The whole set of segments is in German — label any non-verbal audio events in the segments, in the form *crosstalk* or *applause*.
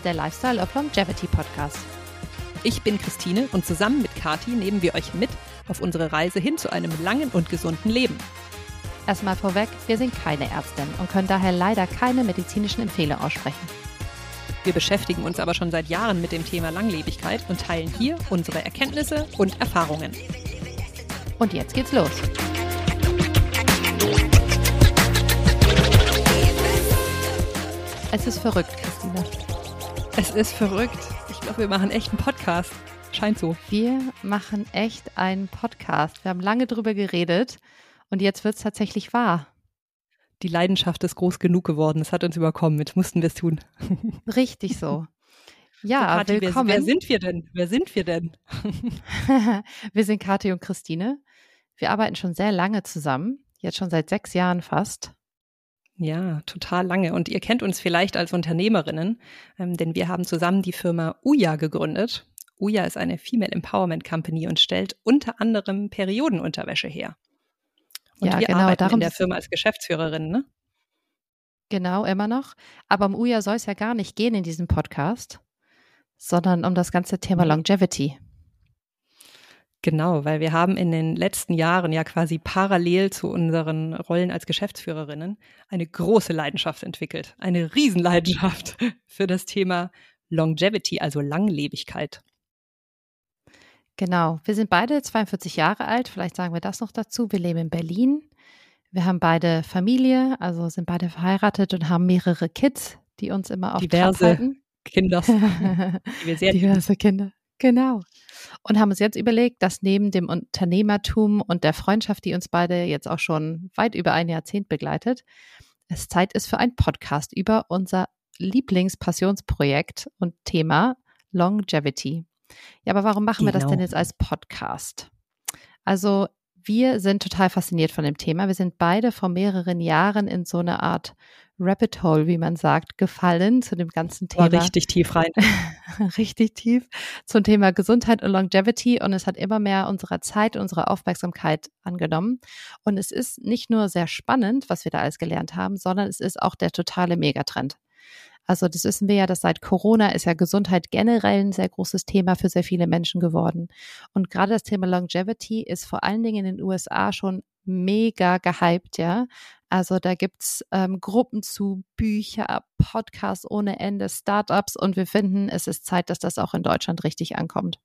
ist der Lifestyle of Longevity Podcast. Ich bin Christine und zusammen mit Kati nehmen wir euch mit auf unsere Reise hin zu einem langen und gesunden Leben. Erstmal vorweg, wir sind keine Ärztin und können daher leider keine medizinischen Empfehlungen aussprechen. Wir beschäftigen uns aber schon seit Jahren mit dem Thema Langlebigkeit und teilen hier unsere Erkenntnisse und Erfahrungen. Und jetzt geht's los. Es ist verrückt. Es ist verrückt. Ich glaube, wir machen echt einen Podcast. Scheint so. Wir machen echt einen Podcast. Wir haben lange drüber geredet und jetzt wird es tatsächlich wahr. Die Leidenschaft ist groß genug geworden. Es hat uns überkommen. Jetzt mussten wir es tun. *laughs* Richtig so. Ja, Kathi, willkommen. Wer, wer sind wir denn? Wer sind wir denn? *laughs* wir sind Kathi und Christine. Wir arbeiten schon sehr lange zusammen, jetzt schon seit sechs Jahren fast. Ja, total lange. Und ihr kennt uns vielleicht als Unternehmerinnen, ähm, denn wir haben zusammen die Firma Uja gegründet. Uja ist eine Female Empowerment Company und stellt unter anderem Periodenunterwäsche her. Und ja, wir genau, arbeiten darum in der Firma als Geschäftsführerin, ne? Genau, immer noch. Aber um Uja soll es ja gar nicht gehen in diesem Podcast, sondern um das ganze Thema. Longevity. Genau, weil wir haben in den letzten Jahren ja quasi parallel zu unseren Rollen als Geschäftsführerinnen eine große Leidenschaft entwickelt. Eine Riesenleidenschaft *laughs* für das Thema Longevity, also Langlebigkeit. Genau. Wir sind beide 42 Jahre alt. Vielleicht sagen wir das noch dazu. Wir leben in Berlin. Wir haben beide Familie, also sind beide verheiratet und haben mehrere Kids, die uns immer auf Diverse *laughs* lieben. Diverse Kinder. Genau. Und haben uns jetzt überlegt, dass neben dem Unternehmertum und der Freundschaft, die uns beide jetzt auch schon weit über ein Jahrzehnt begleitet, es Zeit ist für einen Podcast über unser Lieblingspassionsprojekt und Thema Longevity. Ja, aber warum machen wir das Genau. denn jetzt als Podcast? Also wir sind total fasziniert von dem Thema. Wir sind beide vor mehreren Jahren in so eine Art Rabbit Hole, wie man sagt, gefallen zu dem ganzen War Thema richtig tief rein. *laughs* richtig tief zum Thema Gesundheit und Longevity und es hat immer mehr unserer Zeit, unsere Aufmerksamkeit angenommen. Und es ist nicht nur sehr spannend, was wir da alles gelernt haben, sondern es ist auch der totale Megatrend. Also das wissen wir ja, dass seit Corona ist ja Gesundheit generell ein sehr großes Thema für sehr viele Menschen geworden. Und gerade das Thema Longevity ist vor allen Dingen in den USA schon mega gehypt, ja. Also da gibt's ähm, Gruppen zu, Bücher, Podcasts ohne Ende, Startups und wir finden, es ist Zeit, dass das auch in Deutschland richtig ankommt.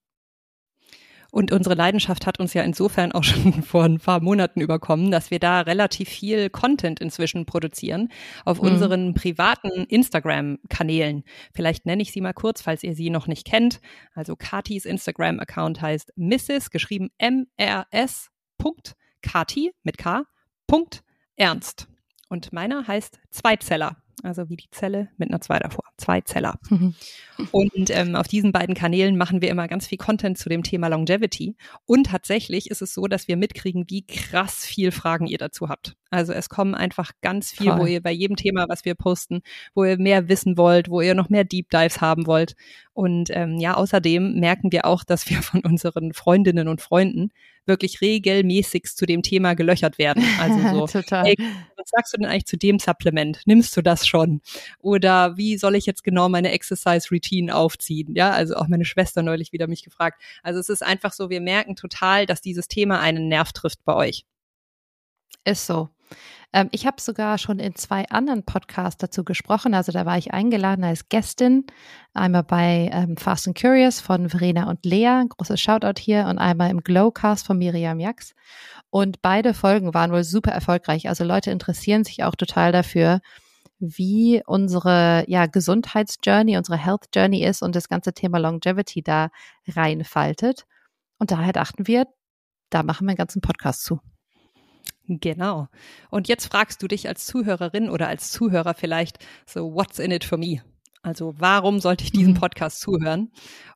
Und unsere Leidenschaft hat uns ja insofern auch *laughs* schon vor ein paar Monaten überkommen, dass wir da relativ viel Content inzwischen produzieren auf Mhm. unseren privaten Instagram-Kanälen. Vielleicht nenne ich sie mal kurz, falls ihr sie noch nicht kennt. Also Katis Instagram-Account heißt Mrs. geschrieben M-R-S. Punkt Kati mit K. Punkt Ernst. Und meiner heißt Zweizeller. Also wie die Zelle mit einer Zwei davor. Zweizeller. *laughs* Und ähm, auf diesen beiden Kanälen machen wir immer ganz viel Content zu dem Thema Longevity. Und tatsächlich ist es so, dass wir mitkriegen, wie krass viel Fragen ihr dazu habt. Also es kommen einfach ganz viel, Voll. wo ihr bei jedem Thema, was wir posten, wo ihr mehr wissen wollt, wo ihr noch mehr Deep Dives haben wollt. Und ähm, ja, außerdem merken wir auch, dass wir von unseren Freundinnen und Freunden wirklich regelmäßig zu dem Thema gelöchert werden. Also so, *laughs* Total. Ey, was sagst du denn eigentlich zu dem Supplement? Nimmst du das schon? Oder wie soll ich jetzt genau meine Exercise Routine aufziehen? Ja, also auch meine Schwester neulich wieder mich gefragt. Also es ist einfach so, wir merken total, dass dieses Thema einen Nerv trifft bei euch. Ist so. Ähm, ich habe sogar schon in zwei anderen Podcasts dazu gesprochen. Also da war ich eingeladen als Gästin. Einmal bei ähm, Fast and Curious von Verena und Lea, großes Shoutout hier, und einmal im Glowcast von Miriam Jax. Und beide Folgen waren wohl super erfolgreich. Also Leute interessieren sich auch total dafür, wie unsere ja, Gesundheitsjourney, unsere Health Journey ist und das ganze Thema Longevity da reinfaltet. Und daher dachten wir, da machen wir einen ganzen Podcast zu. Genau. Und jetzt fragst du dich als Zuhörerin oder als Zuhörer vielleicht so, what's in it for me? Also warum sollte ich diesem Mhm. Podcast zuhören?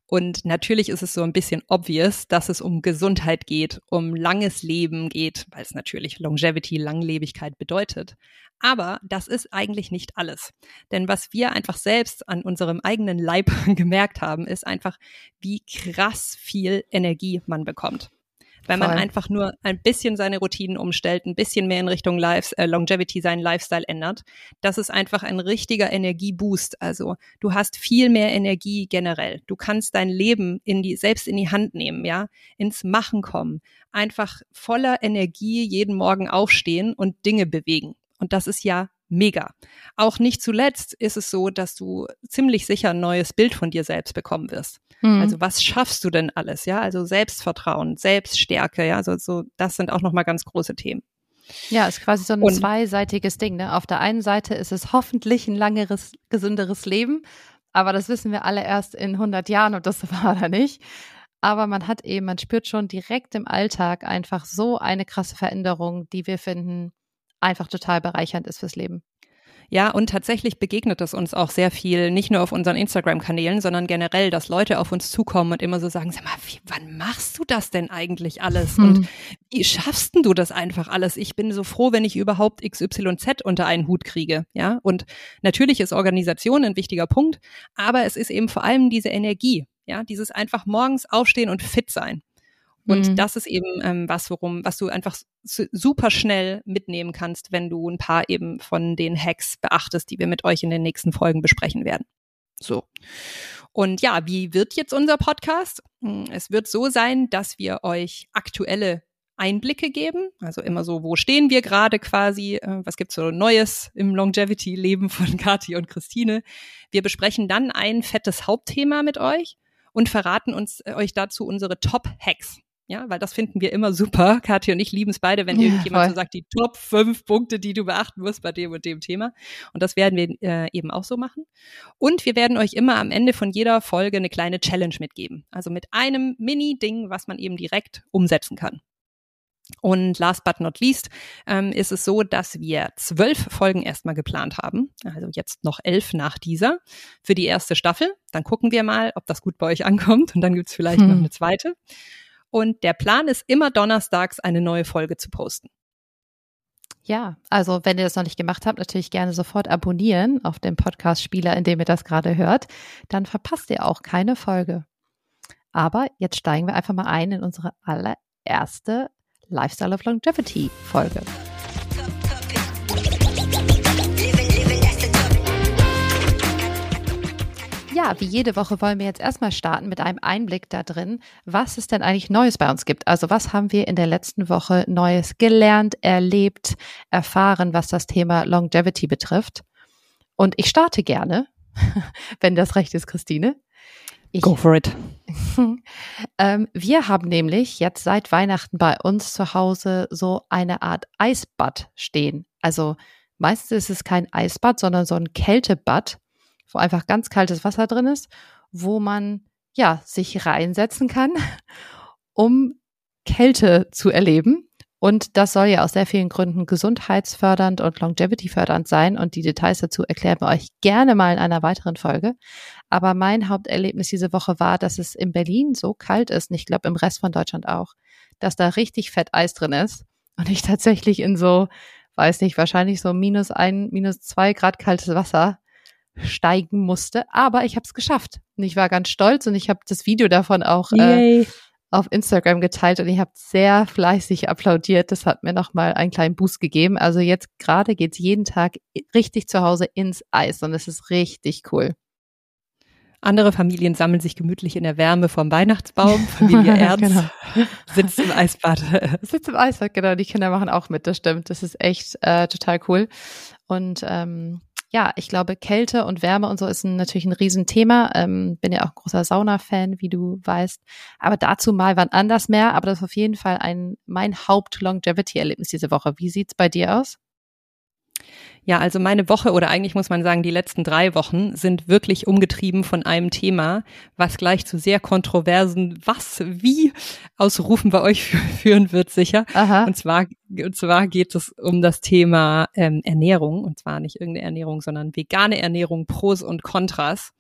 Und natürlich ist es so ein bisschen obvious, dass es um Gesundheit geht, um langes Leben geht, weil es natürlich Longevity, Langlebigkeit bedeutet. Aber das ist eigentlich nicht alles. Denn was wir einfach selbst an unserem eigenen Leib *laughs* gemerkt haben, ist einfach, wie krass viel Energie man bekommt. Wenn man einfach nur ein bisschen seine Routinen umstellt, ein bisschen mehr in Richtung Lives, äh, Longevity seinen Lifestyle ändert. Das ist einfach ein richtiger Energieboost. Also du hast viel mehr Energie generell. Du kannst dein Leben in die, selbst in die Hand nehmen, ja, ins Machen kommen. Einfach voller Energie jeden Morgen aufstehen und Dinge bewegen. Und das ist ja mega. Auch nicht zuletzt ist es so, dass du ziemlich sicher ein neues Bild von dir selbst bekommen wirst. Mhm. Also was schaffst du denn alles? Ja, also Selbstvertrauen, Selbststärke, ja, so, so, das sind auch nochmal ganz große Themen. Ja, ist quasi so ein Und, zweiseitiges Ding. Ne? Auf der einen Seite ist es hoffentlich ein langeres, gesünderes Leben, aber das wissen wir alle erst in 100 Jahren, ob das *laughs* war oder nicht. Aber man hat eben, man spürt schon direkt im Alltag einfach so eine krasse Veränderung, die wir finden, einfach total bereichernd ist fürs Leben. Ja, und tatsächlich begegnet es uns auch sehr viel, nicht nur auf unseren Instagram-Kanälen, sondern generell, dass Leute auf uns zukommen und immer so sagen, sag mal, wie, wann machst du das denn eigentlich alles? Hm. Und wie schaffst denn du das einfach alles? Ich bin so froh, wenn ich überhaupt XYZ unter einen Hut kriege. Ja, und natürlich ist Organisation ein wichtiger Punkt, aber es ist eben vor allem diese Energie. Ja, dieses einfach morgens aufstehen und fit sein. Und mhm. das ist eben ähm, was, worum, was du einfach super schnell mitnehmen kannst, wenn du ein paar eben von den Hacks beachtest, die wir mit euch in den nächsten Folgen besprechen werden. So. Und ja, wie wird jetzt unser Podcast? Hm, es wird so sein, dass wir euch aktuelle Einblicke geben. Also immer so, wo stehen wir gerade quasi? Äh, was gibt's so Neues im Longevity-Leben von *laughs* Kathi und Christine? Wir besprechen dann ein fettes Hauptthema mit euch und verraten uns äh, euch dazu unsere Top-Hacks. Ja, weil das finden wir immer super. *laughs* Katja und ich lieben es beide, wenn ja, irgendjemand voll. so sagt, die Top fünf Punkte, die du beachten musst bei dem und dem Thema. Und das werden wir äh, eben auch so machen. Und wir werden euch immer am Ende von jeder Folge eine kleine Challenge mitgeben. Also mit einem Mini-Ding, was man eben direkt umsetzen kann. Und last but not least ähm, ist es so, dass wir zwölf Folgen erstmal geplant haben. Also jetzt noch elf nach dieser für die erste Staffel. Dann gucken wir mal, ob das gut bei euch ankommt. Und dann gibt's vielleicht hm. noch eine zweite. Und der Plan ist immer donnerstags eine neue Folge zu posten. Ja, also wenn ihr das noch nicht gemacht habt, natürlich gerne sofort abonnieren auf dem Podcast-Spieler, in dem ihr das gerade hört. Dann verpasst ihr auch keine Folge. Aber jetzt steigen wir einfach mal ein in unsere allererste Lifestyle of Longevity Folge. Ja, wie jede Woche wollen wir jetzt erstmal starten mit einem Einblick da drin, was es denn eigentlich Neues bei uns gibt. Also was haben wir in der letzten Woche Neues gelernt, erlebt, erfahren, was das Thema Longevity betrifft. Und ich starte gerne, *laughs* wenn das recht ist, Christine. Ich, Go for it. *laughs* ähm, wir haben nämlich jetzt seit Weihnachten bei uns zu Hause so eine Art Eisbad stehen. Also meistens ist es kein Eisbad, sondern so ein Kältebad wo einfach ganz kaltes Wasser drin ist, wo man ja sich reinsetzen kann, *laughs* um Kälte zu erleben. Und das soll ja aus sehr vielen Gründen gesundheitsfördernd und longevity-fördernd sein. Und die Details dazu erklären wir euch gerne mal in einer weiteren Folge. Aber mein Haupterlebnis diese Woche war, dass es in Berlin so kalt ist, und ich glaube im Rest von Deutschland auch, dass da richtig fett Eis drin ist. Und ich tatsächlich in so, weiß nicht, wahrscheinlich so minus ein, minus zwei Grad kaltes Wasser steigen musste. Aber ich habe es geschafft. Und ich war ganz stolz und ich habe das Video davon auch äh, auf Instagram geteilt und ich habe sehr fleißig applaudiert. Das hat mir nochmal einen kleinen Boost gegeben. Also jetzt gerade geht's jeden Tag richtig zu Hause ins Eis und es ist richtig cool. Andere Familien sammeln sich gemütlich in der Wärme vom Weihnachtsbaum. *laughs* Familie Ernst genau. sitzt im Eisbad. *laughs* sitzt im Eisbad, genau. Die Kinder machen auch mit, das stimmt. Das ist echt äh, total cool. Und ähm, ja, ich glaube, Kälte und Wärme und so ist ein, natürlich ein Riesenthema. Ähm, bin ja auch großer Sauna-Fan, wie du weißt. Aber dazu mal wann anders mehr. Aber das ist auf jeden Fall ein mein Haupt-Longevity-Erlebnis diese Woche. Wie sieht's bei dir aus? Ja, also meine Woche oder eigentlich muss man sagen, die letzten drei Wochen sind wirklich umgetrieben von einem Thema, was gleich zu sehr kontroversen Was, wie Ausrufen bei euch führen wird, sicher. Aha. Und zwar, und zwar geht es um das Thema ähm, Ernährung. Und zwar nicht irgendeine Ernährung, sondern vegane Ernährung, Pros und Kontras.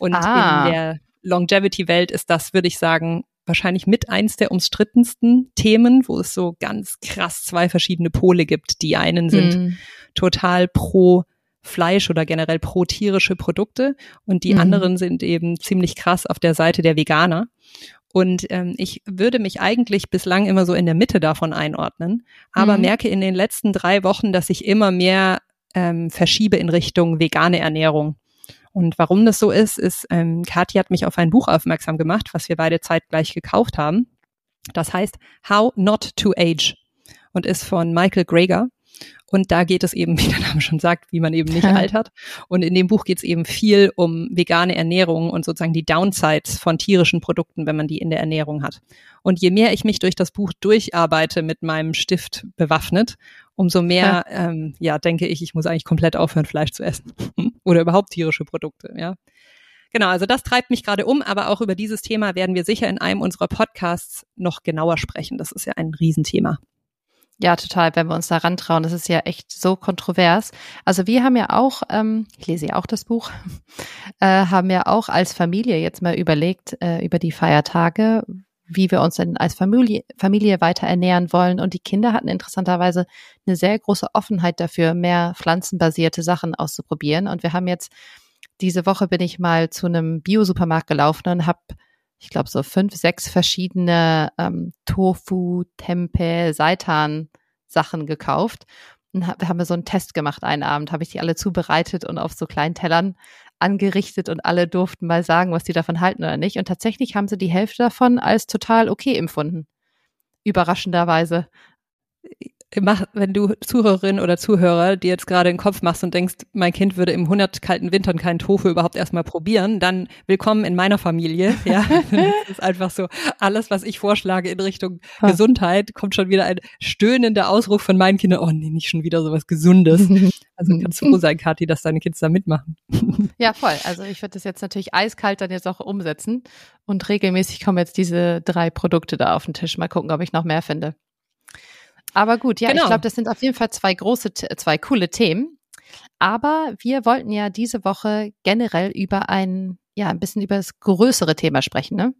Und ah. in der Longevity-Welt ist das, würde ich sagen, wahrscheinlich mit eins der umstrittensten Themen, wo es so ganz krass zwei verschiedene Pole gibt. Die einen sind mm total pro Fleisch oder generell pro tierische Produkte und die mhm. anderen sind eben ziemlich krass auf der Seite der Veganer. Und ähm, ich würde mich eigentlich bislang immer so in der Mitte davon einordnen, aber mhm. merke in den letzten drei Wochen, dass ich immer mehr ähm, verschiebe in Richtung vegane Ernährung. Und warum das so ist, ist, ähm, Kathi hat mich auf ein Buch aufmerksam gemacht, was wir beide zeitgleich gekauft haben. Das heißt How Not to Age und ist von Michael Greger. Und da geht es eben, *laughs* wie der Name schon sagt, wie man eben nicht altert. Und in dem Buch geht es eben viel um vegane Ernährung und sozusagen die Downsides von tierischen Produkten, wenn man die in der Ernährung hat. Und je mehr ich mich durch das Buch durcharbeite mit meinem Stift bewaffnet, umso mehr, ja, ähm, ja denke ich, ich muss eigentlich komplett aufhören, Fleisch zu essen. *laughs* Oder überhaupt tierische Produkte, ja. Genau, also das treibt mich gerade um, aber auch über dieses Thema werden wir sicher in einem unserer Podcasts noch genauer sprechen. Das ist ja ein Riesenthema. Ja, total, wenn wir uns da rantrauen. Das ist ja echt so kontrovers. Also wir haben ja auch, ähm, ich lese ja auch das Buch, *laughs* äh, haben ja auch als Familie jetzt mal überlegt äh, über die Feiertage, wie wir uns denn als Familie, Familie weiter ernähren wollen. Und die Kinder hatten interessanterweise eine sehr große Offenheit dafür, mehr pflanzenbasierte Sachen auszuprobieren. Und wir haben jetzt, diese Woche bin ich mal zu einem Bio-Supermarkt gelaufen und habe ich glaube, so fünf, sechs verschiedene ähm, Tofu, Tempeh, Seitan Sachen gekauft. Und hab, haben wir so einen Test gemacht einen Abend, habe ich die alle zubereitet und auf so kleinen Tellern angerichtet und alle durften mal sagen, was die davon halten oder nicht. Und tatsächlich haben sie die Hälfte davon als total okay empfunden. Überraschenderweise mach, wenn du Zuhörerin oder Zuhörer dir jetzt gerade den Kopf machst und denkst, mein Kind würde im 100 kalten Wintern keinen Tofu überhaupt erstmal probieren, dann willkommen in meiner Familie. *laughs* Ja, das ist einfach so. Alles, was ich vorschlage in Richtung ha. Gesundheit, kommt schon wieder ein stöhnender Ausruf von meinen Kindern. Oh nee, nicht schon wieder sowas Gesundes. Also kannst du froh sein, Kathi, dass deine Kids da mitmachen. *laughs* Ja, voll. Also ich würde das jetzt natürlich eiskalt dann jetzt auch umsetzen und regelmäßig kommen jetzt diese drei Produkte da auf den Tisch. Mal gucken, ob ich noch mehr finde. Aber gut, ja, genau. ich glaube, das sind auf jeden Fall zwei große, zwei coole Themen. Aber wir wollten ja diese Woche generell über ein, ja, ein bisschen über das größere Thema sprechen, ne?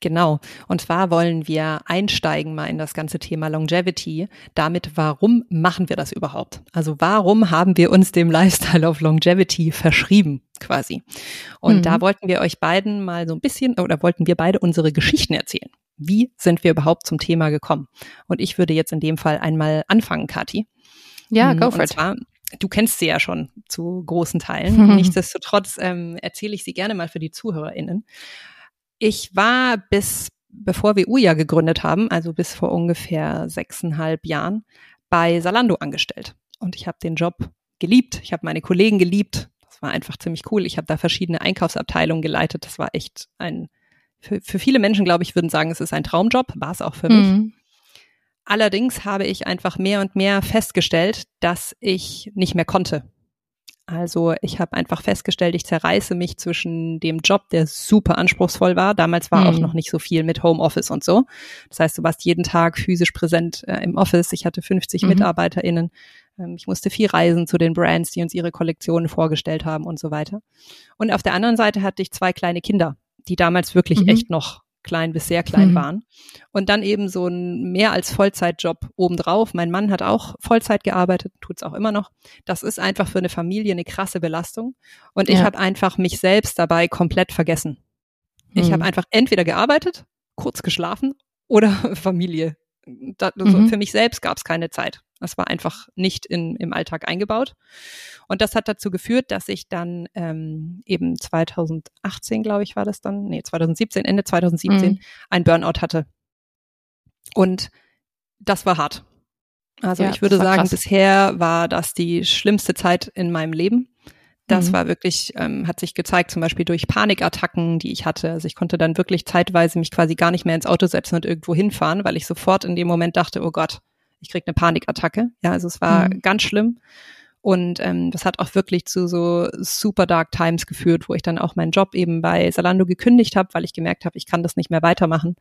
Genau. Und zwar wollen wir einsteigen mal in das ganze Thema Longevity. Damit, warum machen wir das überhaupt? Also warum haben wir uns dem Lifestyle of Longevity verschrieben, quasi? Und mhm. da wollten wir euch beiden mal so ein bisschen, oder wollten wir beide unsere Geschichten erzählen wie sind wir überhaupt zum Thema gekommen? Und ich würde jetzt in dem Fall einmal anfangen, Kathi. Ja, go for it. Zwar, du kennst sie ja schon zu großen Teilen. *laughs* Nichtsdestotrotz ähm, erzähle ich sie gerne mal für die ZuhörerInnen. Ich war bis, bevor wir Uja gegründet haben, also bis vor ungefähr sechseinhalb Jahren, bei Salando angestellt. Und ich habe den Job geliebt. Ich habe meine Kollegen geliebt. Das war einfach ziemlich cool. Ich habe da verschiedene Einkaufsabteilungen geleitet. Das war echt ein für, für viele Menschen, glaube ich, würden sagen, es ist ein Traumjob, war es auch für mich. Mhm. Allerdings habe ich einfach mehr und mehr festgestellt, dass ich nicht mehr konnte. Also ich habe einfach festgestellt, ich zerreiße mich zwischen dem Job, der super anspruchsvoll war. Damals war mhm. auch noch nicht so viel mit Homeoffice und so. Das heißt, du warst jeden Tag physisch präsent äh, im Office. Ich hatte 50 mhm. MitarbeiterInnen. Ähm, ich musste viel reisen zu den Brands, die uns ihre Kollektionen vorgestellt haben und so weiter. Und auf der anderen Seite hatte ich zwei kleine Kinder die damals wirklich mhm. echt noch klein bis sehr klein mhm. waren. Und dann eben so ein mehr als Vollzeitjob obendrauf. Mein Mann hat auch Vollzeit gearbeitet, tut's auch immer noch. Das ist einfach für eine Familie eine krasse Belastung. Und ich ja. habe einfach mich selbst dabei komplett vergessen. Ich mhm. habe einfach entweder gearbeitet, kurz geschlafen oder *laughs* Familie. Da, mhm. Für mich selbst gab es keine Zeit. Das war einfach nicht in, im Alltag eingebaut. Und das hat dazu geführt, dass ich dann ähm, eben 2018, glaube ich, war das dann, nee, 2017, Ende 2017, mhm. ein Burnout hatte. Und das war hart. Also ja, ich würde sagen, krass. bisher war das die schlimmste Zeit in meinem Leben. Das mhm. war wirklich, ähm, hat sich gezeigt, zum Beispiel durch Panikattacken, die ich hatte. Also ich konnte dann wirklich zeitweise mich quasi gar nicht mehr ins Auto setzen und irgendwo hinfahren, weil ich sofort in dem Moment dachte, oh Gott, ich krieg eine Panikattacke. Ja, also es war mhm. ganz schlimm. Und ähm, das hat auch wirklich zu so super dark times geführt, wo ich dann auch meinen Job eben bei Salando gekündigt habe, weil ich gemerkt habe, ich kann das nicht mehr weitermachen.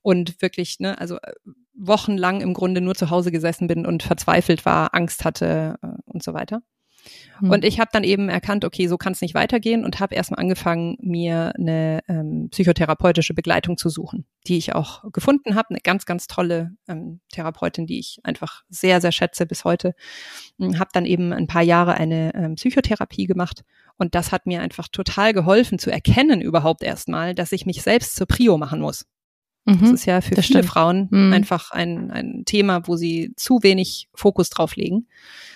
Und wirklich, ne, also äh, wochenlang im Grunde nur zu Hause gesessen bin und verzweifelt war, Angst hatte äh, und so weiter. Mhm. Und ich habe dann eben erkannt, okay, so kann es nicht weitergehen und habe erstmal angefangen, mir eine ähm, psychotherapeutische Begleitung zu suchen, die ich auch gefunden habe. Eine ganz, ganz tolle ähm, Therapeutin, die ich einfach sehr, sehr schätze bis heute. Hm, habe dann eben ein paar Jahre eine ähm, Psychotherapie gemacht und das hat mir einfach total geholfen zu erkennen überhaupt erstmal, dass ich mich selbst zur Prio machen muss. Mhm, das ist ja für viele stimmt. Frauen mhm. einfach ein, ein Thema, wo sie zu wenig Fokus drauf legen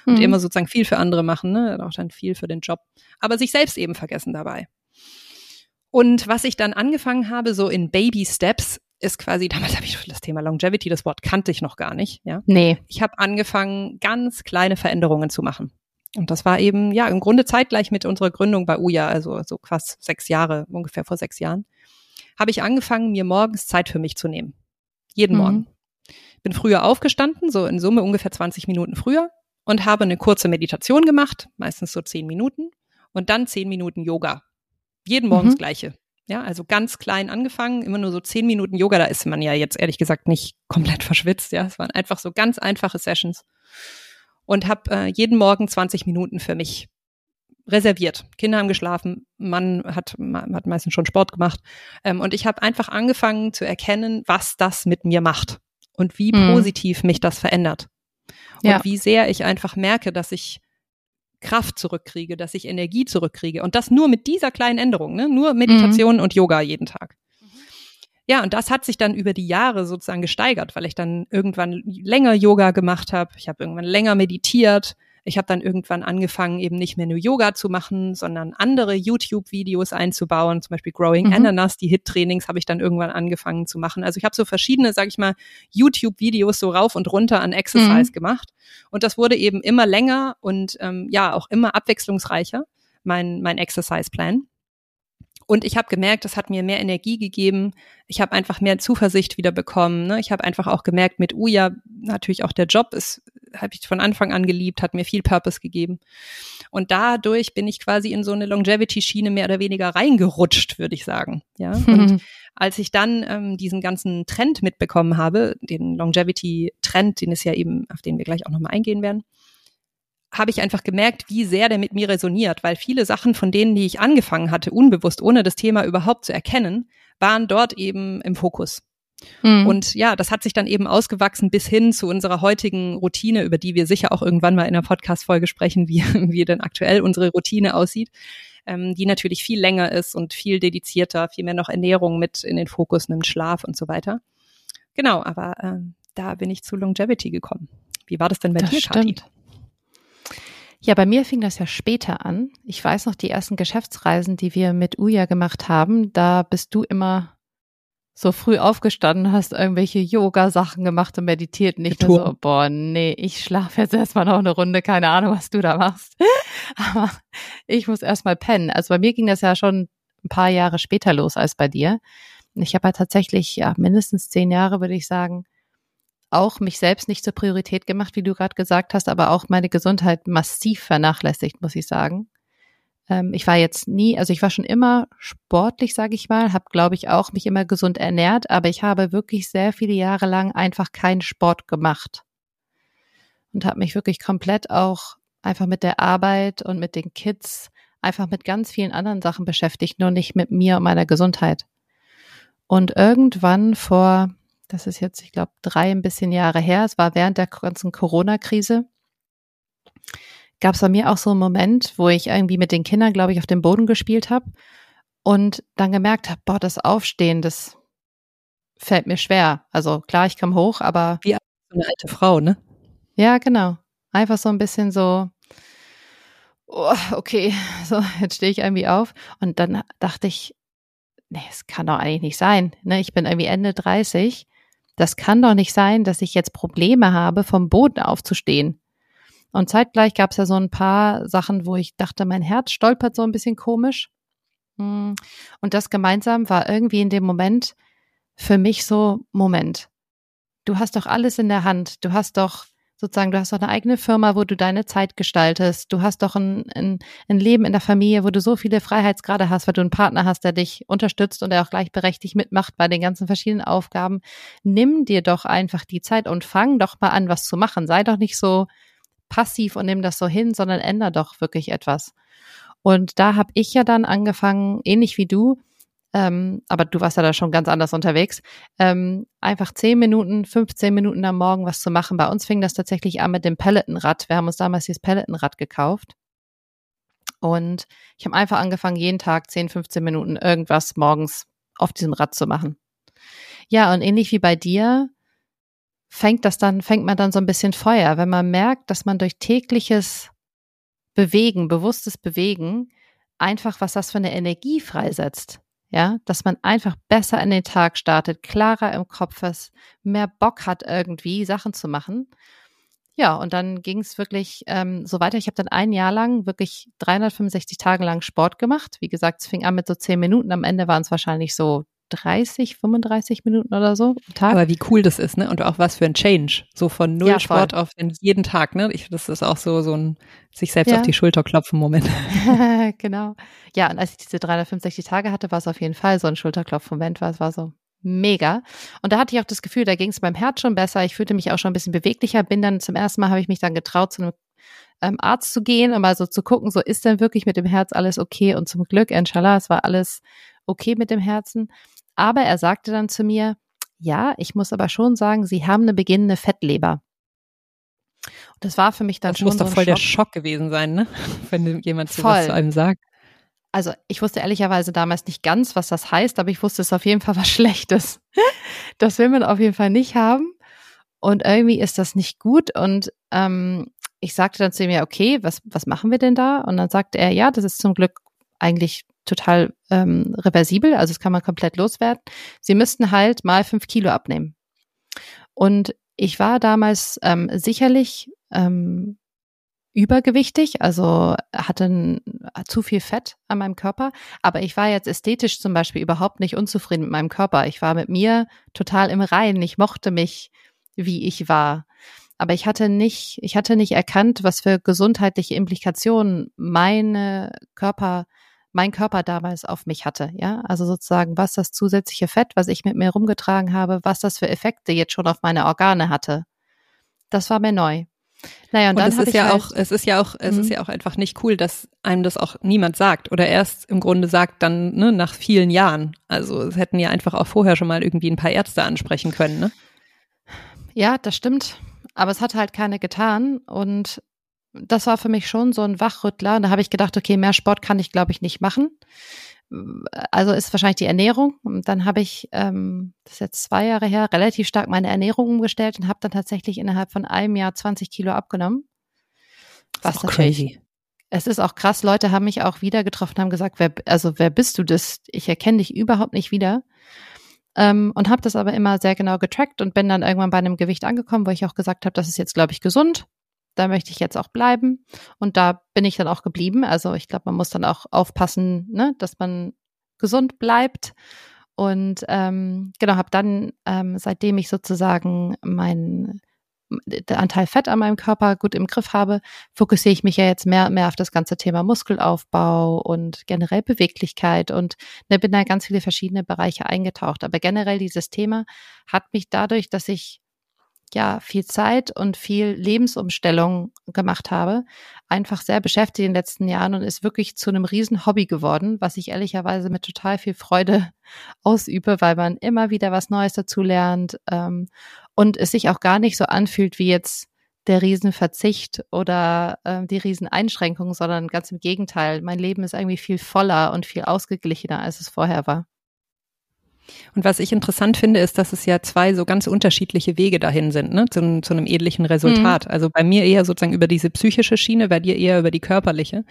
und mhm. immer sozusagen viel für andere machen, ne? auch dann viel für den Job, aber sich selbst eben vergessen dabei. Und was ich dann angefangen habe, so in Baby Steps, ist quasi, damals habe ich das Thema Longevity, das Wort kannte ich noch gar nicht. Ja? Nee. Ich habe angefangen, ganz kleine Veränderungen zu machen. Und das war eben, ja, im Grunde zeitgleich mit unserer Gründung bei Uja, also so fast sechs Jahre, ungefähr vor sechs Jahren habe ich angefangen, mir morgens Zeit für mich zu nehmen. Jeden mhm. Morgen. Bin früher aufgestanden, so in Summe ungefähr 20 Minuten früher und habe eine kurze Meditation gemacht, meistens so zehn Minuten und dann zehn Minuten Yoga. Jeden Morgen mhm. das Gleiche. Ja, also ganz klein angefangen, immer nur so zehn Minuten Yoga. Da ist man ja jetzt ehrlich gesagt nicht komplett *laughs* verschwitzt. Ja, es waren einfach so ganz einfache Sessions und habe äh, jeden Morgen 20 Minuten für mich reserviert. Kinder haben geschlafen, Mann hat, hat meistens schon Sport gemacht. Ähm, und ich habe einfach angefangen zu erkennen, was das mit mir macht und wie mhm. positiv mich das verändert. Und ja. wie sehr ich einfach merke, dass ich Kraft zurückkriege, dass ich Energie zurückkriege. Und das nur mit dieser kleinen Änderung, ne? nur Meditation mhm. und Yoga jeden Tag. Ja, und das hat sich dann über die Jahre sozusagen gesteigert, weil ich dann irgendwann länger Yoga gemacht habe. Ich habe irgendwann länger meditiert. Ich habe dann irgendwann angefangen, eben nicht mehr nur Yoga zu machen, sondern andere YouTube-Videos einzubauen, zum Beispiel Growing mhm. Ananas, die Hit-Trainings habe ich dann irgendwann angefangen zu machen. Also ich habe so verschiedene, sage ich mal, YouTube-Videos so rauf und runter an Exercise mhm. gemacht. Und das wurde eben immer länger und ähm, ja, auch immer abwechslungsreicher, mein, mein Exercise-Plan. Und ich habe gemerkt, das hat mir mehr Energie gegeben. Ich habe einfach mehr Zuversicht wieder bekommen. Ne? Ich habe einfach auch gemerkt, mit Uja natürlich auch der Job ist, habe ich von Anfang an geliebt, hat mir viel Purpose gegeben. Und dadurch bin ich quasi in so eine Longevity-Schiene mehr oder weniger reingerutscht, würde ich sagen. Ja. *laughs* Und als ich dann ähm, diesen ganzen Trend mitbekommen habe, den Longevity-Trend, den es ja eben, auf den wir gleich auch nochmal eingehen werden, habe ich einfach gemerkt, wie sehr der mit mir resoniert, weil viele Sachen von denen, die ich angefangen hatte, unbewusst, ohne das Thema überhaupt zu erkennen, waren dort eben im Fokus. Mhm. Und ja, das hat sich dann eben ausgewachsen bis hin zu unserer heutigen Routine, über die wir sicher auch irgendwann mal in einer Podcast-Folge sprechen, wie, *laughs* wie denn aktuell unsere Routine aussieht, ähm, die natürlich viel länger ist und viel dedizierter, viel mehr noch Ernährung mit in den Fokus nimmt, Schlaf und so weiter. Genau, aber ähm, da bin ich zu Longevity gekommen. Wie war das denn bei das dir, stimmt. Kathi? Ja, bei mir fing das ja später an. Ich weiß noch, die ersten Geschäftsreisen, die wir mit Uja gemacht haben, da bist du immer so früh aufgestanden, hast irgendwelche Yoga-Sachen gemacht und meditiert. Nicht nur so, boah, nee, ich schlafe jetzt erstmal noch eine Runde, keine Ahnung, was du da machst. *laughs* Aber ich muss erstmal pennen. Also bei mir ging das ja schon ein paar Jahre später los als bei dir. Ich habe ja tatsächlich, ja, mindestens zehn Jahre, würde ich sagen, auch mich selbst nicht zur Priorität gemacht, wie du gerade gesagt hast, aber auch meine Gesundheit massiv vernachlässigt, muss ich sagen. Ähm, ich war jetzt nie, also ich war schon immer sportlich, sage ich mal, habe, glaube ich, auch mich immer gesund ernährt, aber ich habe wirklich sehr viele Jahre lang einfach keinen Sport gemacht und habe mich wirklich komplett auch einfach mit der Arbeit und mit den Kids, einfach mit ganz vielen anderen Sachen beschäftigt, nur nicht mit mir und meiner Gesundheit. Und irgendwann vor das ist jetzt, ich glaube, drei ein bisschen Jahre her, es war während der ganzen Corona-Krise, gab es bei mir auch so einen Moment, wo ich irgendwie mit den Kindern, glaube ich, auf dem Boden gespielt habe und dann gemerkt habe, boah, das Aufstehen, das fällt mir schwer. Also klar, ich komme hoch, aber. Wie eine alte Frau, ne? Ja, genau. Einfach so ein bisschen so, oh, okay, *laughs* so, jetzt stehe ich irgendwie auf. Und dann dachte ich, nee, es kann doch eigentlich nicht sein. Ne? Ich bin irgendwie Ende 30 das kann doch nicht sein, dass ich jetzt Probleme habe, vom Boden aufzustehen. Und zeitgleich gab es ja so ein paar Sachen, wo ich dachte, mein Herz stolpert so ein bisschen komisch. Hm. Und das gemeinsam war irgendwie in dem Moment für mich so, Moment, du hast doch alles in der Hand. Du hast doch sozusagen, du hast doch eine eigene Firma, wo du deine Zeit gestaltest. Du hast doch ein, ein, ein Leben in der Familie, wo du so viele Freiheitsgrade hast, weil du einen Partner hast, der dich unterstützt und der auch gleichberechtigt mitmacht bei den ganzen verschiedenen Aufgaben. Nimm dir doch einfach die Zeit und fang doch mal an, was zu machen. Sei doch nicht so passiv und nimm das so hin, sondern änder doch wirklich etwas. Und da habe ich ja dann angefangen, ähnlich wie du, ähm, aber du warst ja da schon ganz anders unterwegs, ähm, einfach 10 Minuten, 15 Minuten am Morgen was zu machen. Bei uns fing das tatsächlich an mit dem Pelotonrad. Wir haben uns damals dieses Pelotonrad gekauft. Und ich habe einfach angefangen, jeden Tag 10, 15 Minuten irgendwas morgens auf diesem Rad zu machen. Ja, und ähnlich wie bei dir fängt das dann, fängt man dann so ein bisschen Feuer, wenn man merkt, dass man durch tägliches Bewegen, bewusstes Bewegen, einfach was das für eine Energie freisetzt. Ja, dass man einfach besser in den Tag startet, klarer im Kopf ist, mehr Bock hat irgendwie Sachen zu machen. Ja, und dann ging es wirklich ähm, so weiter. Ich habe dann ein Jahr lang wirklich 365 Tage lang Sport gemacht. Wie gesagt, es fing an mit so zehn Minuten. Am Ende waren es wahrscheinlich so 30, 35 Minuten oder so am Tag. Aber wie cool das ist, ne? Und auch was für ein Change. So von null ja, Sport auf jeden Tag, ne? Ich, das ist auch so, so ein sich selbst ja. auf die Schulter klopfen Moment. *laughs* *laughs* genau. Ja, und als ich diese 365 Tage hatte, war es auf jeden Fall so ein Schulterklopf-Moment, weil es war so mega. Und da hatte ich auch das Gefühl, da ging es beim Herz schon besser. Ich fühlte mich auch schon ein bisschen beweglicher. Bin dann zum ersten Mal, habe ich mich dann getraut, zu einem ähm, Arzt zu gehen und mal so zu gucken, so ist denn wirklich mit dem Herz alles okay? Und zum Glück, inshallah, es war alles okay mit dem Herzen. Aber er sagte dann zu mir, ja, ich muss aber schon sagen, Sie haben eine beginnende Fettleber. Und das war für mich dann das schon muss so doch voll Schock. der Schock gewesen sein, ne? *laughs* Wenn jemand so was zu einem sagt. Also ich wusste ehrlicherweise damals nicht ganz, was das heißt, aber ich wusste es auf jeden Fall was *laughs* Schlechtes. Das will man auf jeden Fall nicht haben. Und irgendwie ist das nicht gut. Und ähm, ich sagte dann zu ihm, ja, okay, was, was machen wir denn da? Und dann sagte er, ja, das ist zum Glück eigentlich total ähm, reversibel, also das kann man komplett loswerden. Sie müssten halt mal fünf Kilo abnehmen. Und ich war damals ähm, sicherlich ähm, übergewichtig, also hatte zu viel Fett an meinem Körper. Aber ich war jetzt ästhetisch zum Beispiel überhaupt nicht unzufrieden mit meinem Körper. Ich war mit mir total im Reinen. Ich mochte mich, wie ich war. Aber ich hatte nicht, ich hatte nicht erkannt, was für gesundheitliche Implikationen meine Körper mein Körper damals auf mich hatte, ja, also sozusagen, was das zusätzliche Fett, was ich mit mir rumgetragen habe, was das für Effekte jetzt schon auf meine Organe hatte. Das war mir neu. Naja, und, und dann es ist ja halt, auch, es ist ja auch, es ist mhm. ja auch einfach nicht cool, dass einem das auch niemand sagt oder erst im Grunde sagt dann ne, nach vielen Jahren. Also es hätten ja einfach auch vorher schon mal irgendwie ein paar Ärzte ansprechen können, ne? Ja, das stimmt. Aber es hat halt keine getan und das war für mich schon so ein Wachrüttler. Und da habe ich gedacht, okay, mehr Sport kann ich, glaube ich, nicht machen. Also ist wahrscheinlich die Ernährung. Und dann habe ich, ähm, das ist jetzt zwei Jahre her, relativ stark meine Ernährung umgestellt und habe dann tatsächlich innerhalb von einem Jahr 20 Kilo abgenommen. Was ist natürlich. Crazy. Es ist auch krass. Leute haben mich auch wieder getroffen, haben gesagt, wer, also wer bist du das? Ich erkenne dich überhaupt nicht wieder. Ähm, und habe das aber immer sehr genau getrackt und bin dann irgendwann bei einem Gewicht angekommen, wo ich auch gesagt habe, das ist jetzt, glaube ich, gesund da möchte ich jetzt auch bleiben. Und da bin ich dann auch geblieben. Also ich glaube, man muss dann auch aufpassen, ne, dass man gesund bleibt. Und ähm, genau, habe dann, ähm, seitdem ich sozusagen meinen Anteil Fett an meinem Körper gut im Griff habe, fokussiere ich mich ja jetzt mehr und mehr auf das ganze Thema Muskelaufbau und generell Beweglichkeit und ne, bin da ganz viele verschiedene Bereiche eingetaucht. Aber generell dieses Thema hat mich dadurch, dass ich ja viel Zeit und viel Lebensumstellung gemacht habe, einfach sehr beschäftigt in den letzten Jahren und ist wirklich zu einem riesen Hobby geworden, was ich ehrlicherweise mit total viel Freude *laughs* ausübe, weil man immer wieder was Neues dazu lernt ähm, und es sich auch gar nicht so anfühlt wie jetzt der Riesenverzicht oder äh, die Rieseneinschränkung, sondern ganz im Gegenteil. Mein Leben ist irgendwie viel voller und viel ausgeglichener, als es vorher war. Und was ich interessant finde, ist, dass es ja zwei so ganz unterschiedliche Wege dahin sind, ne, zu, zu einem ähnlichen Resultat. Mhm. Also bei mir eher sozusagen über diese psychische Schiene, bei dir eher über die körperliche.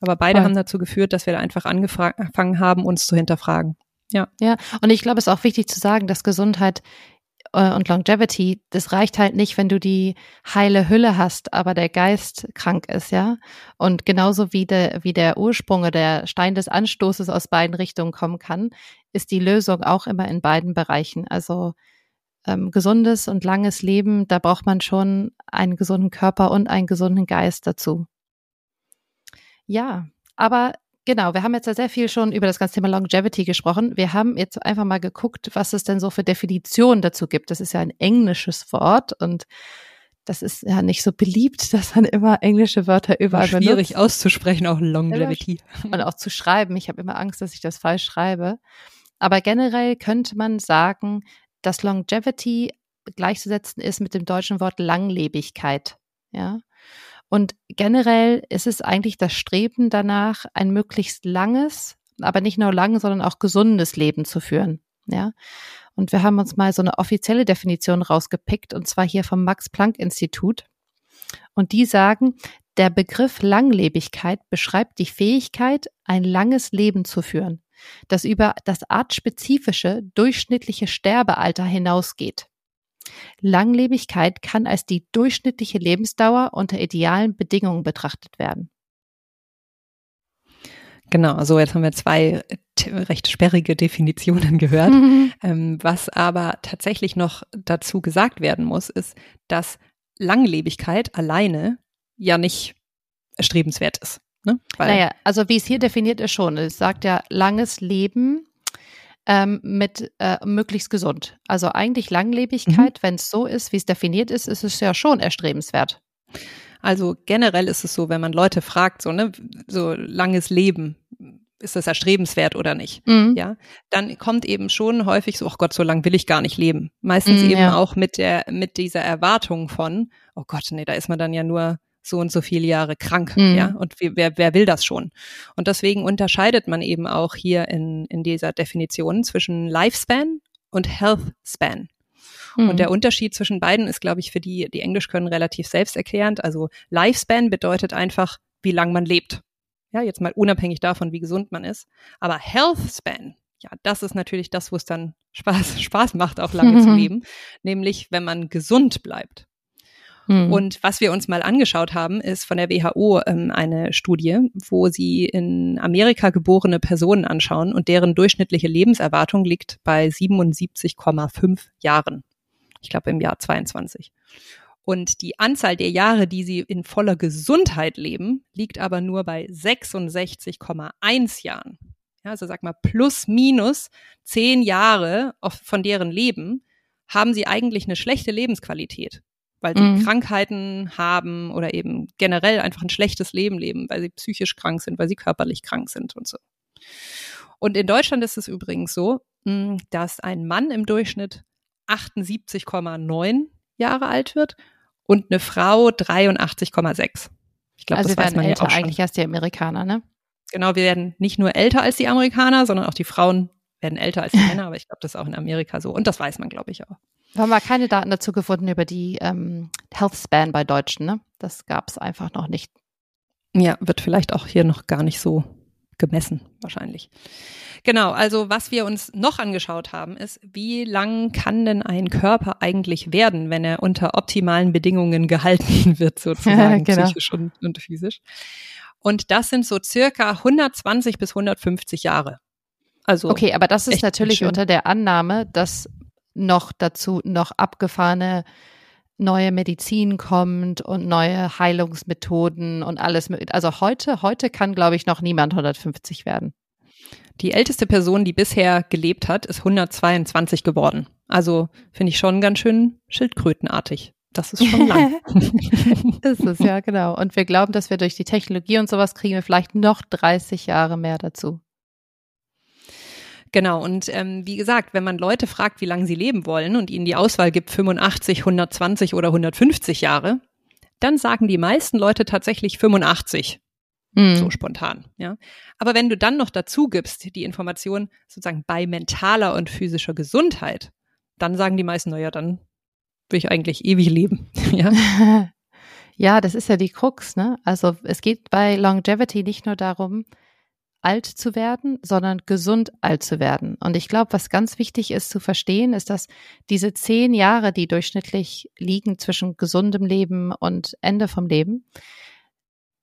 Aber beide Voll. haben dazu geführt, dass wir da einfach angefangen haben, uns zu hinterfragen. Ja. Ja. Und ich glaube, es ist auch wichtig zu sagen, dass Gesundheit äh, und Longevity, das reicht halt nicht, wenn du die heile Hülle hast, aber der Geist krank ist, ja. Und genauso wie der, wie der Ursprung oder der Stein des Anstoßes aus beiden Richtungen kommen kann, ist die Lösung auch immer in beiden Bereichen. Also ähm, gesundes und langes Leben, da braucht man schon einen gesunden Körper und einen gesunden Geist dazu. Ja, aber Genau, wir haben jetzt ja sehr viel schon über das ganze Thema Longevity gesprochen. Wir haben jetzt einfach mal geguckt, was es denn so für Definitionen dazu gibt. Das ist ja ein englisches Wort und das ist ja nicht so beliebt, *laughs* dass man immer englische Wörter überall Schwierig benutzt. Schwierig auszusprechen, auch Longevity. Und auch zu schreiben. Ich habe immer Angst, dass ich das falsch schreibe. Aber generell könnte man sagen, dass Longevity gleichzusetzen ist mit dem deutschen Wort Langlebigkeit. Ja. Und generell ist es eigentlich das Streben danach, ein möglichst langes, aber nicht nur lang, sondern auch gesundes Leben zu führen. Ja. Und wir haben uns mal so eine offizielle Definition rausgepickt, und zwar hier vom Max-Planck-Institut. Und die sagen, der Begriff Langlebigkeit beschreibt die Fähigkeit, ein langes Leben zu führen, das über das artspezifische durchschnittliche Sterbealter hinausgeht. Langlebigkeit kann als die durchschnittliche Lebensdauer unter idealen Bedingungen betrachtet werden. Genau, so jetzt haben wir zwei recht sperrige Definitionen gehört. Mhm. Ähm, was aber tatsächlich noch dazu gesagt werden muss, ist, dass Langlebigkeit alleine ja nicht erstrebenswert ist. Ne? naja, also wie es hier definiert ist schon. Es sagt ja langes Leben ähm, mit äh, möglichst gesund. Also eigentlich Langlebigkeit, mhm. wenn es so ist, wie es definiert ist, ist es ja schon erstrebenswert. Also generell ist es so, wenn man Leute fragt, so, ne, so langes Leben, ist das erstrebenswert oder nicht? Mhm. Ja, dann kommt eben schon häufig so, oh Gott, so lange will ich gar nicht leben. Meistens mhm, eben ja. auch mit der, mit dieser Erwartung von, oh Gott, nee, da ist man dann ja nur so und so viele Jahre krank, mhm. ja, und wer, wer will das schon? Und deswegen unterscheidet man eben auch hier in, in dieser Definition zwischen Lifespan und Health Span. Mhm. Und der Unterschied zwischen beiden ist, glaube ich, für die, die Englisch können, relativ selbsterklärend. Also Lifespan bedeutet einfach, wie lang man lebt. Ja, jetzt mal unabhängig davon, wie gesund man ist. Aber Health Span, ja, das ist natürlich das, wo es dann Spaß, *laughs* Spaß macht, auch lange zu leben. Nämlich, wenn man gesund bleibt. Mhm. Und was wir uns mal angeschaut haben, ist von der WHO ähm, eine Studie, wo sie in Amerika geborene Personen anschauen und deren durchschnittliche Lebenserwartung liegt bei 77,5 Jahren. Ich glaube im Jahr 22. Und die Anzahl der Jahre, die sie in voller Gesundheit leben, liegt aber nur bei 66,1 Jahren. Ja, also sag mal, plus minus zehn Jahre von deren Leben haben sie eigentlich eine schlechte Lebensqualität weil sie mhm. Krankheiten haben oder eben generell einfach ein schlechtes Leben leben, weil sie psychisch krank sind, weil sie körperlich krank sind und so. Und in Deutschland ist es übrigens so, hm, dass ein Mann im Durchschnitt 78,9 Jahre alt wird und eine Frau 83,6. Ich glaube, also das weiß man älter ja auch schon. eigentlich als die Amerikaner, ne? Genau, wir werden nicht nur älter als die Amerikaner, sondern auch die Frauen werden älter als die *laughs* Männer, aber ich glaube, das ist auch in Amerika so. Und das weiß man, glaube ich, auch. Wir haben wir keine Daten dazu gefunden über die ähm, Health Span bei Deutschen, ne? Das gab es einfach noch nicht. Ja, wird vielleicht auch hier noch gar nicht so gemessen, wahrscheinlich. Genau, also was wir uns noch angeschaut haben, ist, wie lang kann denn ein Körper eigentlich werden, wenn er unter optimalen Bedingungen gehalten wird, *laughs* sozusagen, genau. psychisch und, und physisch. Und das sind so circa 120 bis 150 Jahre. Also okay, aber das ist natürlich unter der Annahme, dass noch dazu noch abgefahrene neue Medizin kommt und neue Heilungsmethoden und alles. Also heute, heute kann, glaube ich, noch niemand 150 werden. Die älteste Person, die bisher gelebt hat, ist 122 geworden. Also finde ich schon ganz schön schildkrötenartig. Das ist schon lang. *laughs* *laughs* ist es, ja, genau. Und wir glauben, dass wir durch die Technologie und sowas kriegen wir vielleicht noch 30 Jahre mehr dazu. Genau, und ähm, wie gesagt, wenn man Leute fragt, wie lange sie leben wollen und ihnen die Auswahl gibt 85, 120 oder 150 Jahre, dann sagen die meisten Leute tatsächlich 85. Mhm. So spontan, ja. Aber wenn du dann noch dazu gibst, die Information sozusagen bei mentaler und physischer Gesundheit, dann sagen die meisten, naja, dann will ich eigentlich ewig leben, *laughs* ja. *laughs* ja, das ist ja die Krux, ne? Also es geht bei Longevity nicht nur darum, alt zu werden, sondern gesund alt zu werden. Und ich glaube, was ganz wichtig ist zu verstehen, ist, dass diese zehn Jahre, die durchschnittlich liegen zwischen gesundem Leben und Ende vom Leben,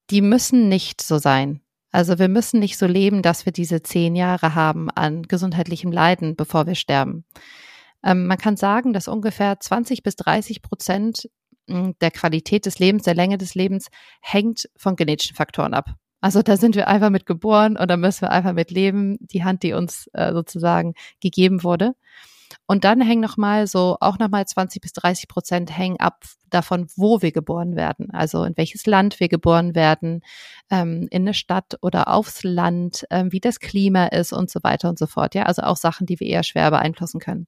die müssen nicht so sein. Also wir müssen nicht so leben, dass wir diese zehn Jahre haben an gesundheitlichem Leiden, bevor wir sterben. Ähm, man kann sagen, dass ungefähr 20 bis 30 Prozent hm, der Qualität des Lebens, der Länge des Lebens hängt von genetischen Faktoren ab. Also da sind wir einfach mit geboren und da müssen wir einfach mit leben, die Hand, die uns äh, sozusagen gegeben wurde. Und dann hängen nochmal so, auch nochmal 20 bis 30 Prozent hängen ab davon, wo wir geboren werden. Also in welches Land wir geboren werden, ähm, in eine Stadt oder aufs Land, ähm, wie das Klima ist und so weiter und so fort. Ja, also auch Sachen, die wir eher schwer beeinflussen können.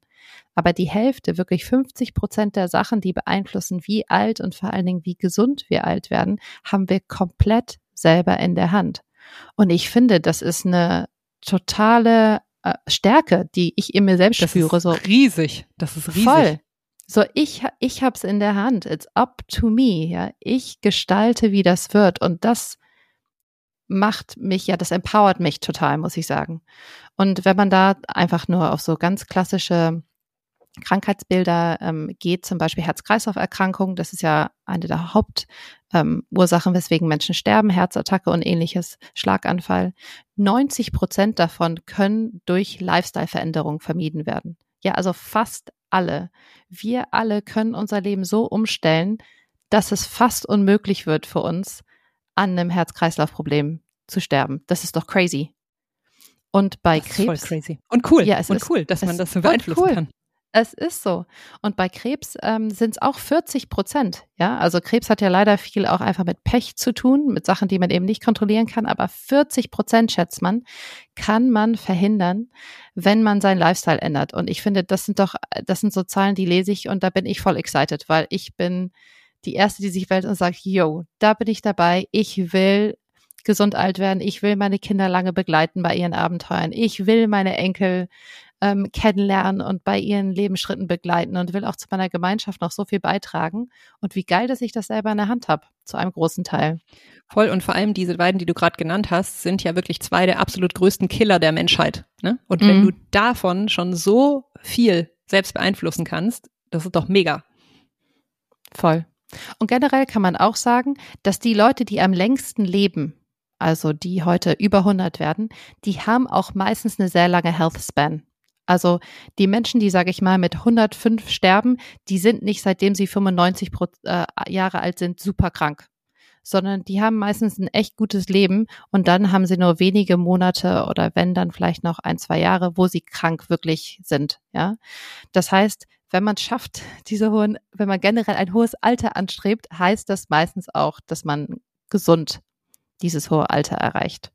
Aber die Hälfte, wirklich 50 Prozent der Sachen, die beeinflussen, wie alt und vor allen Dingen, wie gesund wir alt werden, haben wir komplett selber in der Hand. Und ich finde, das ist eine totale äh, Stärke, die ich in mir selbst das spüre. Ist so riesig. Das ist riesig. Voll. So, ich, ich hab's in der Hand. It's up to me. Ja, ich gestalte, wie das wird. Und das macht mich, ja, das empowert mich total, muss ich sagen. Und wenn man da einfach nur auf so ganz klassische Krankheitsbilder ähm, geht, zum Beispiel Herz-Kreislauf-Erkrankungen, das ist ja eine der Hauptursachen, ähm, weswegen Menschen sterben, Herzattacke und ähnliches, Schlaganfall. 90 Prozent davon können durch Lifestyle-Veränderungen vermieden werden. Ja, also fast alle. Wir alle können unser Leben so umstellen, dass es fast unmöglich wird für uns, an einem Herz-Kreislauf-Problem zu sterben. Das ist doch crazy. Und bei das Krebs. voll crazy. Und cool. Ja, es und ist, cool, dass man das so beeinflussen cool. kann. Es ist so. Und bei Krebs ähm, sind es auch 40 Prozent. Ja, also Krebs hat ja leider viel auch einfach mit Pech zu tun, mit Sachen, die man eben nicht kontrollieren kann. Aber 40 Prozent, schätzt man, kann man verhindern, wenn man seinen Lifestyle ändert. Und ich finde, das sind doch, das sind so Zahlen, die lese ich und da bin ich voll excited, weil ich bin die erste, die sich wählt und sagt, yo, da bin ich dabei. Ich will gesund alt werden. Ich will meine Kinder lange begleiten bei ihren Abenteuern. Ich will meine Enkel ähm, kennenlernen und bei ihren Lebensschritten begleiten und will auch zu meiner Gemeinschaft noch so viel beitragen. Und wie geil, dass ich das selber in der Hand habe, zu einem großen Teil. Voll und vor allem diese beiden, die du gerade genannt hast, sind ja wirklich zwei der absolut größten Killer der Menschheit. Ne? Und wenn mhm. du davon schon so viel selbst beeinflussen kannst, das ist doch mega. Voll. Und generell kann man auch sagen, dass die Leute, die am längsten leben, also die heute über 100 werden, die haben auch meistens eine sehr lange Health Span. Also die Menschen, die, sage ich mal, mit 105 sterben, die sind nicht, seitdem sie 95 äh, Jahre alt sind, super krank, sondern die haben meistens ein echt gutes Leben und dann haben sie nur wenige Monate oder wenn dann vielleicht noch ein, zwei Jahre, wo sie krank wirklich sind. Ja, das heißt, wenn man schafft, *laughs* diese hohen, wenn man generell ein hohes Alter anstrebt, heißt das meistens auch, dass man gesund dieses hohe Alter erreicht.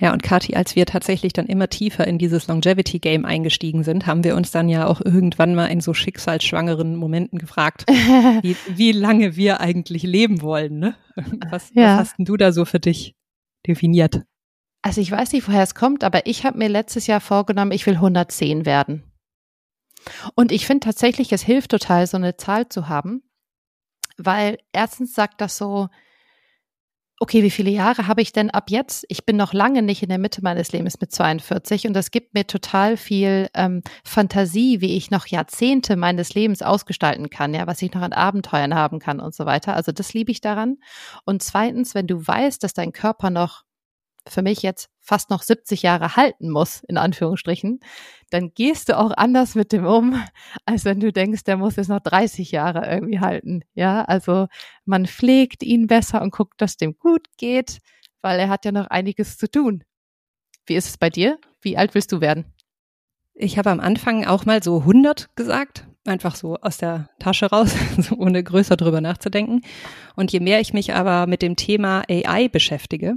Ja, und Kati, als wir tatsächlich dann immer tiefer in dieses Longevity-Game eingestiegen sind, haben wir uns dann ja auch irgendwann mal in so schicksalsschwangeren Momenten gefragt, *laughs* wie, wie lange wir eigentlich leben wollen. Ne? Was, ja. was hast denn du da so für dich definiert? Also ich weiß nicht, woher es kommt, aber ich habe mir letztes Jahr vorgenommen, ich will 110 werden. Und ich finde tatsächlich, es hilft total, so eine Zahl zu haben, weil erstens sagt das so, okay, wie viele Jahre habe ich denn ab jetzt? Ich bin noch lange nicht in der Mitte meines Lebens mit 42 und das gibt mir total viel ähm, Fantasie, wie ich noch Jahrzehnte meines Lebens ausgestalten kann, ja, was ich noch an Abenteuern haben kann und so weiter. Also das liebe ich daran. Und zweitens, wenn du weißt, dass dein Körper noch für mich jetzt fast noch 70 Jahre halten muss, in Anführungsstrichen, dann gehst du auch anders mit dem um, als wenn du denkst, der muss jetzt noch 30 Jahre irgendwie halten. Ja, also man pflegt ihn besser und guckt, dass dem gut geht, weil er hat ja noch einiges zu tun. Wie ist es bei dir? Wie alt willst du werden? Ich habe am Anfang auch mal so 100 gesagt, einfach so aus der Tasche raus, *laughs* so ohne größer drüber nachzudenken. Und je mehr ich mich aber mit dem Thema AI beschäftige,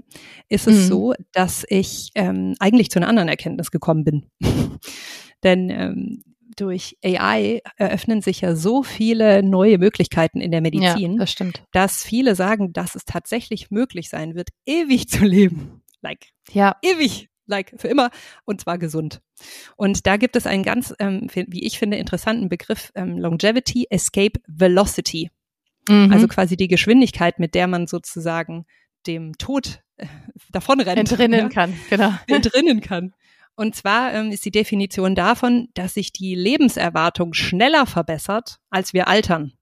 ist es mhm. so, dass ich ähm, eigentlich zu einer anderen Erkenntnis gekommen bin. *laughs* Denn ähm, durch AI eröffnen sich ja so viele neue Möglichkeiten in der Medizin, ja, das stimmt. dass viele sagen, dass es tatsächlich möglich sein wird, ewig zu leben. Like, ja. ewig like für immer und zwar gesund. Und da gibt es einen ganz, ähm, wie ich finde, interessanten Begriff ähm, Longevity Escape Velocity. Mhm. Also quasi die Geschwindigkeit, mit der man sozusagen dem Tod äh, davonrennt. Entrinnen ja? kann, genau. *laughs* Entrinnen kann. Und zwar ähm, ist die Definition davon, dass sich die Lebenserwartung schneller verbessert, als wir altern.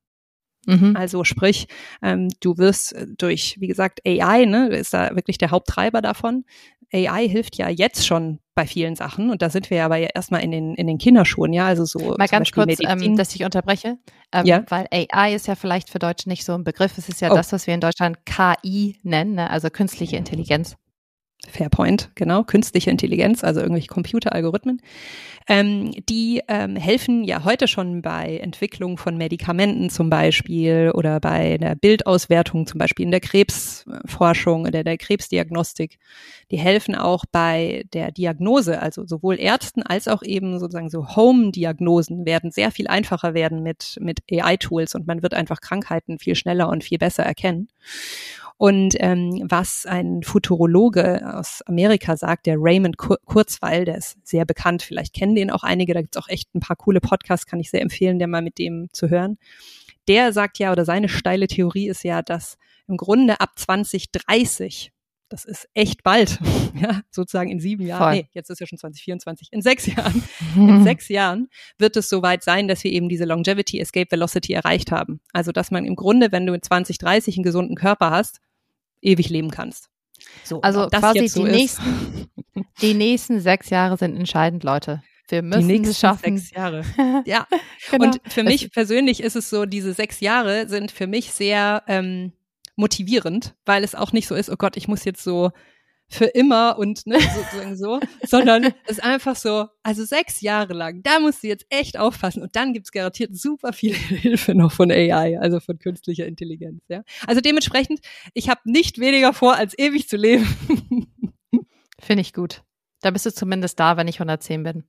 Mhm. Also sprich, ähm, du wirst durch, wie gesagt, AI, ne, ist da wirklich der Haupttreiber davon, AI hilft ja jetzt schon bei vielen Sachen und da sind wir ja aber ja erstmal in den, in den Kinderschuhen, ja, also so. Mal ganz kurz, ähm, dass ich unterbreche, ähm, ja. weil AI ist ja vielleicht für Deutsche nicht so ein Begriff. Es ist ja oh. das, was wir in Deutschland KI nennen, ne? also künstliche Intelligenz. Fairpoint, genau, künstliche Intelligenz, also irgendwelche Computeralgorithmen, ähm, die ähm, helfen ja heute schon bei Entwicklung von Medikamenten zum Beispiel oder bei der Bildauswertung, zum Beispiel in der Krebsforschung oder der Krebsdiagnostik. Die helfen auch bei der Diagnose, also sowohl Ärzten als auch eben sozusagen so Home-Diagnosen werden sehr viel einfacher werden mit, mit AI-Tools und man wird einfach Krankheiten viel schneller und viel besser erkennen. Und ähm, was ein Futurologe aus Amerika sagt, der Raymond Kurzweil, der ist sehr bekannt, vielleicht kennen den auch einige, da gibt's auch echt ein paar coole Podcasts, kann ich sehr empfehlen, der mal mit dem zu hören. Der sagt ja, oder seine steile Theorie ist ja, dass im Grunde ab 2030 das ist echt bald, *laughs* ja, sozusagen in sieben Jahren, Voll. nee, jetzt ist ja schon 2024, in sechs Jahren, *laughs* in sechs Jahren wird es soweit sein, dass wir eben diese Longevity Escape Velocity erreicht haben. Also, dass man im Grunde, wenn du in 2030 einen gesunden Körper hast, ewig leben kannst. So, also quasi so die, nächsten, die nächsten sechs Jahre sind entscheidend, Leute. Wir müssen die nächsten es schaffen. Sechs Jahre. *laughs* Ja. genau. Und für mich persönlich ist es so, diese sechs Jahre sind für mich sehr ähm, motivierend, weil es auch nicht so ist, oh Gott, ich muss jetzt so für immer und ne, sozusagen so, sondern es ist einfach so, also sechs Jahre lang, da musst du jetzt echt aufpassen und dann gibt's garantiert super viel *laughs* Hilfe noch von AI, also von künstlicher Intelligenz. Ja? Also dementsprechend, ich habe nicht weniger vor, als ewig zu leben. *laughs* Finde ich gut. Da bist du zumindest da, wenn ich 110 bin.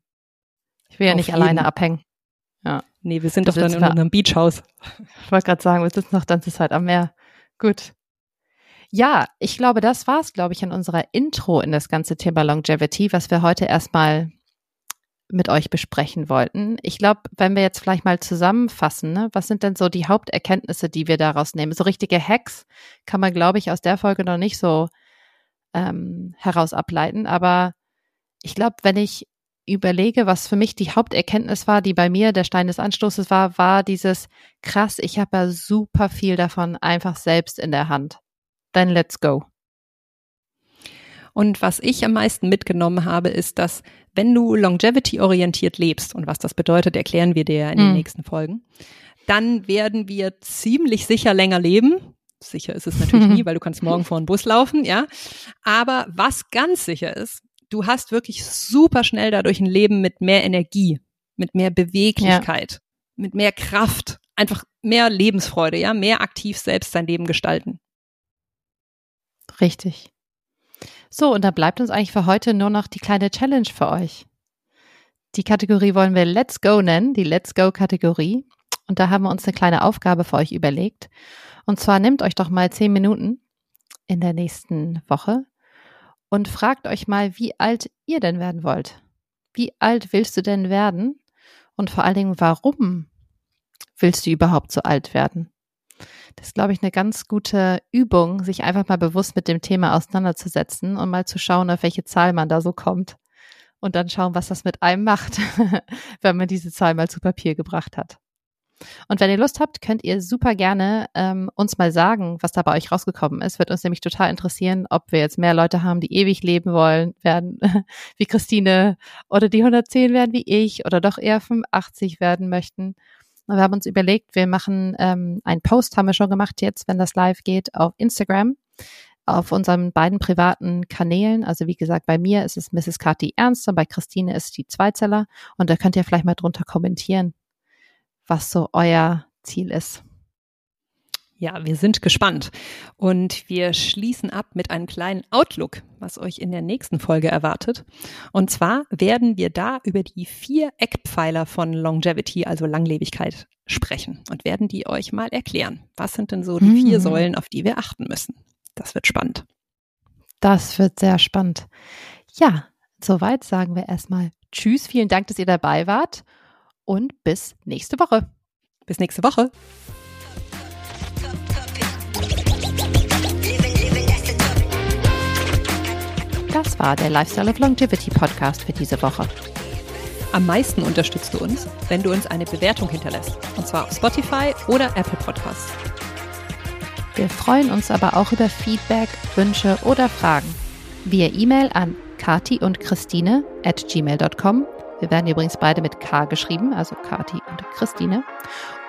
Ich will ja Auf nicht jeden. alleine abhängen. Ja. Nee, wir sind doch dann in unserem Beachhaus. Ich wollte gerade sagen, wir sitzen noch dann zur Zeit am Meer. Gut. Ja, ich glaube, das war's, glaube ich, an unserer Intro in das ganze Thema Longevity, was wir heute erstmal mit euch besprechen wollten. Ich glaube, wenn wir jetzt vielleicht mal zusammenfassen, ne, was sind denn so die Haupterkenntnisse, die wir daraus nehmen? So richtige Hacks kann man, glaube ich, aus der Folge noch nicht so ähm, heraus ableiten. Aber ich glaube, wenn ich überlege, was für mich die Haupterkenntnis war, die bei mir der Stein des Anstoßes war, war dieses krass, ich habe ja super viel davon einfach selbst in der Hand dann let's go. Und was ich am meisten mitgenommen habe, ist, dass wenn du longevity-orientiert lebst, und was das bedeutet, erklären wir dir in den hm. nächsten Folgen, dann werden wir ziemlich sicher länger leben. Sicher ist es natürlich *laughs* nie, weil du kannst morgen vor den Bus laufen, ja. Aber was ganz sicher ist, du hast wirklich super schnell dadurch ein Leben mit mehr Energie, mit mehr Beweglichkeit, ja. mit mehr Kraft, einfach mehr Lebensfreude, ja, mehr aktiv selbst sein Leben gestalten. Richtig. So, und da bleibt uns eigentlich für heute nur noch die kleine Challenge für euch. Die Kategorie wollen wir Let's Go nennen, die Let's Go-Kategorie. Und da haben wir uns eine kleine Aufgabe für euch überlegt. Und zwar nehmt euch doch mal zehn Minuten in der nächsten Woche und fragt euch mal, wie alt ihr denn werden wollt. Wie alt willst du denn werden? Und vor allen Dingen, warum willst du überhaupt so alt werden? Das ist, glaube ich, eine ganz gute Übung, sich einfach mal bewusst mit dem Thema auseinanderzusetzen und mal zu schauen, auf welche Zahl man da so kommt. Und dann schauen, was das mit einem macht, *laughs* wenn man diese Zahl mal zu Papier gebracht hat. Und wenn ihr Lust habt, könnt ihr super gerne ähm, uns mal sagen, was da bei euch rausgekommen ist. Wird uns nämlich total interessieren, ob wir jetzt mehr Leute haben, die ewig leben wollen, werden *laughs* wie Christine oder die 110 werden wie ich oder doch eher 85 werden möchten. Wir haben uns überlegt, wir machen ähm, einen Post, haben wir schon gemacht jetzt, wenn das live geht, auf Instagram, auf unseren beiden privaten Kanälen. Also wie gesagt, bei mir ist es Mrs. Kati Ernst und bei Christine ist die Zweizeller. Und da könnt ihr vielleicht mal drunter kommentieren, was so euer Ziel ist. Ja, wir sind gespannt. Und wir schließen ab mit einem kleinen Outlook, was euch in der nächsten Folge erwartet. Und zwar werden wir da über die vier Eckpfeiler von Longevity, also Langlebigkeit, sprechen und werden die euch mal erklären. Was sind denn so die vier mhm. Säulen, auf die wir achten müssen? Das wird spannend. Das wird sehr spannend. Ja, soweit sagen wir erstmal Tschüss. Vielen Dank, dass ihr dabei wart und bis nächste Woche. Bis nächste Woche. War der Lifestyle of Longevity Podcast für diese Woche. Am meisten unterstützt du uns, wenn du uns eine Bewertung hinterlässt. Und zwar auf Spotify oder Apple Podcasts. Wir freuen uns aber auch über Feedback, Wünsche oder Fragen. Via E-Mail an kati und Christine at gmail.com. Wir werden übrigens beide mit K geschrieben, also Kati und Christine.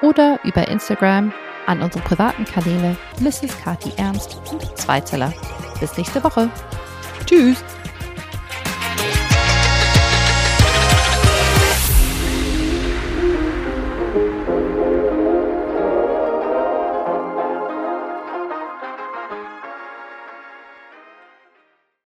Oder über Instagram an unsere privaten Kanäle Mrs. Kati Ernst und Zweizeller. Bis nächste Woche. Tschüss!